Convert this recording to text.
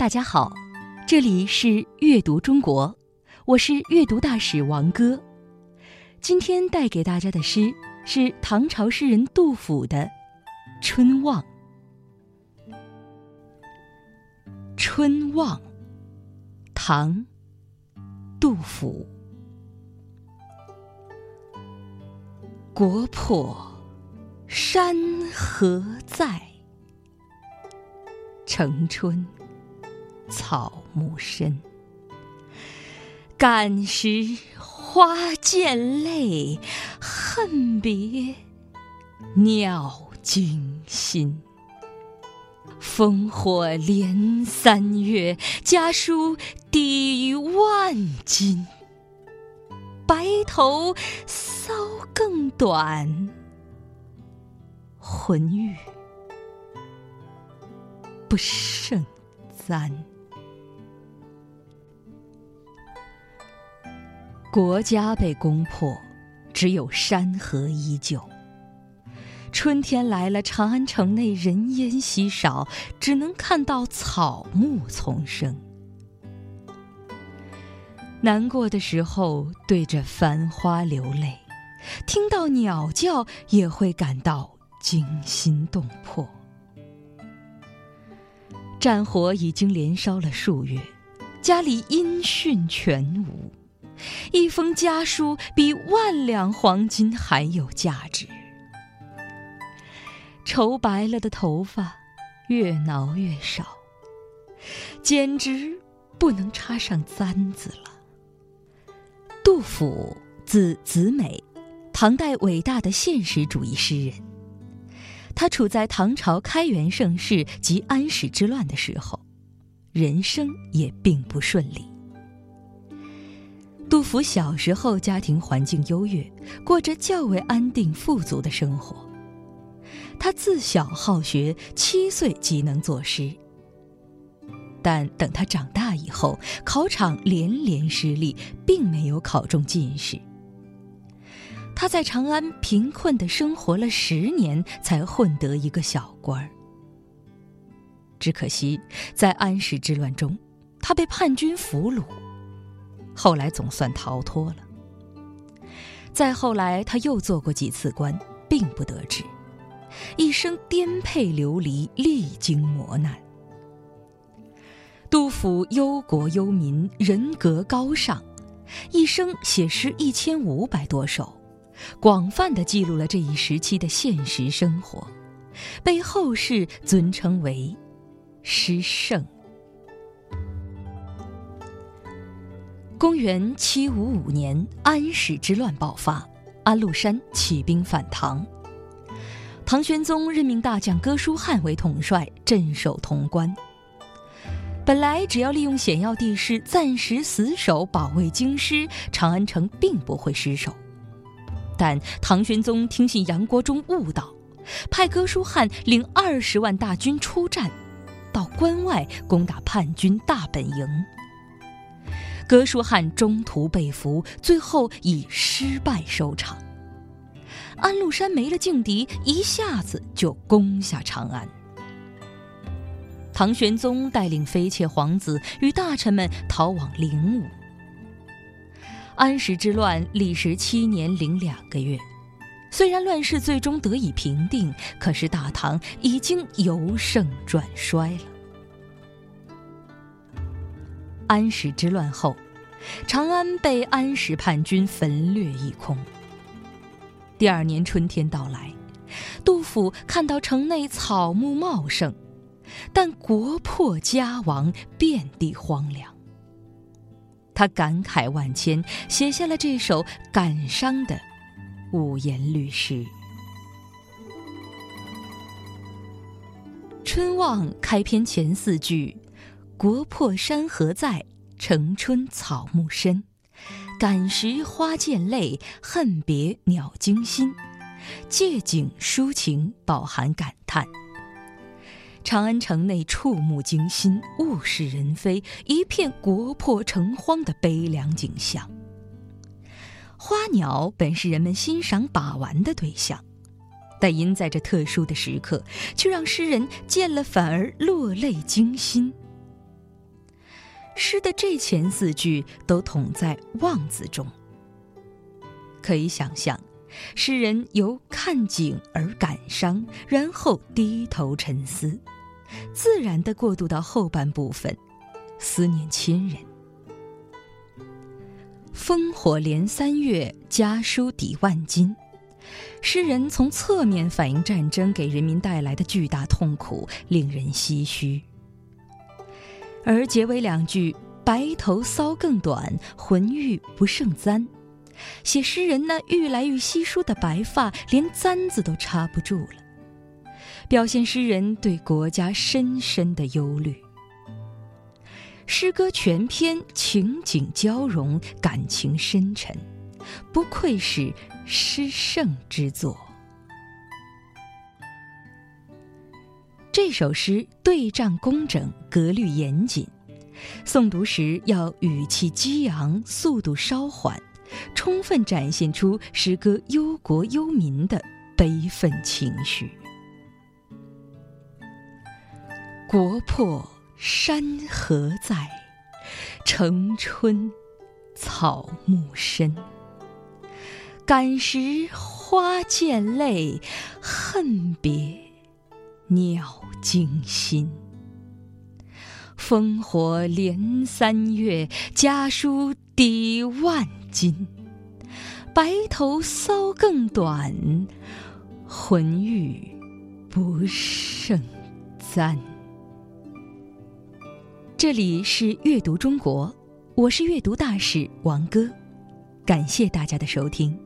大家好，这里是阅读中国，我是阅读大使王哥。今天带给大家的诗是唐朝诗人杜甫的《春望》。《春望》，唐·杜甫。国破山河在，城春。草木深，感时花溅泪，恨别鸟惊心。烽火连三月，家书抵万金。白头搔更短，浑欲不胜簪。国家被攻破，只有山河依旧。春天来了，长安城内人烟稀少，只能看到草木丛生。难过的时候，对着繁花流泪；听到鸟叫，也会感到惊心动魄。战火已经连烧了数月，家里音讯全无。一封家书比万两黄金还有价值。愁白了的头发，越挠越少，简直不能插上簪子了。杜甫，字子美，唐代伟大的现实主义诗人。他处在唐朝开元盛世及安史之乱的时候，人生也并不顺利。杜甫小时候家庭环境优越，过着较为安定富足的生活。他自小好学，七岁即能作诗。但等他长大以后，考场连连失利，并没有考中进士。他在长安贫困的生活了十年，才混得一个小官儿。只可惜，在安史之乱中，他被叛军俘虏。后来总算逃脱了。再后来，他又做过几次官，并不得志，一生颠沛流离，历经磨难。杜甫忧国忧民，人格高尚，一生写诗一千五百多首，广泛的记录了这一时期的现实生活，被后世尊称为“诗圣”。公元七五五年，安史之乱爆发，安禄山起兵反唐。唐玄宗任命大将哥舒翰为统帅，镇守潼关。本来只要利用险要地势，暂时死守保卫京师，长安城并不会失守。但唐玄宗听信杨国忠误导，派哥舒翰领二十万大军出战，到关外攻打叛军大本营。哥舒翰中途被俘，最后以失败收场。安禄山没了劲敌，一下子就攻下长安。唐玄宗带领妃妾皇子与大臣们逃往灵武。安史之乱历时七年零两个月，虽然乱世最终得以平定，可是大唐已经由盛转衰了。安史之乱后，长安被安史叛军焚掠一空。第二年春天到来，杜甫看到城内草木茂盛，但国破家亡，遍地荒凉。他感慨万千，写下了这首感伤的五言律诗。《春望》开篇前四句。国破山河在，城春草木深。感时花溅泪，恨别鸟惊心。借景抒情，饱含感叹。长安城内触目惊心，物是人非，一片国破城荒的悲凉景象。花鸟本是人们欣赏把玩的对象，但因在这特殊的时刻，却让诗人见了反而落泪惊心。诗的这前四句都统在“望”字中。可以想象，诗人由看景而感伤，然后低头沉思，自然地过渡到后半部分，思念亲人。烽火连三月，家书抵万金。诗人从侧面反映战争给人民带来的巨大痛苦，令人唏嘘。而结尾两句“白头搔更短，浑欲不胜簪”，写诗人那愈来愈稀疏的白发，连簪子都插不住了，表现诗人对国家深深的忧虑。诗歌全篇情景交融，感情深沉，不愧是诗圣之作。这首诗对仗工整，格律严谨，诵读时要语气激昂，速度稍缓，充分展现出诗歌忧国忧民的悲愤情绪。国破。山河在，城春草木深。感时花溅泪，恨别鸟惊心。烽火连三月，家书抵万金。白头搔更短，浑欲不胜簪。这里是阅读中国，我是阅读大使王哥，感谢大家的收听。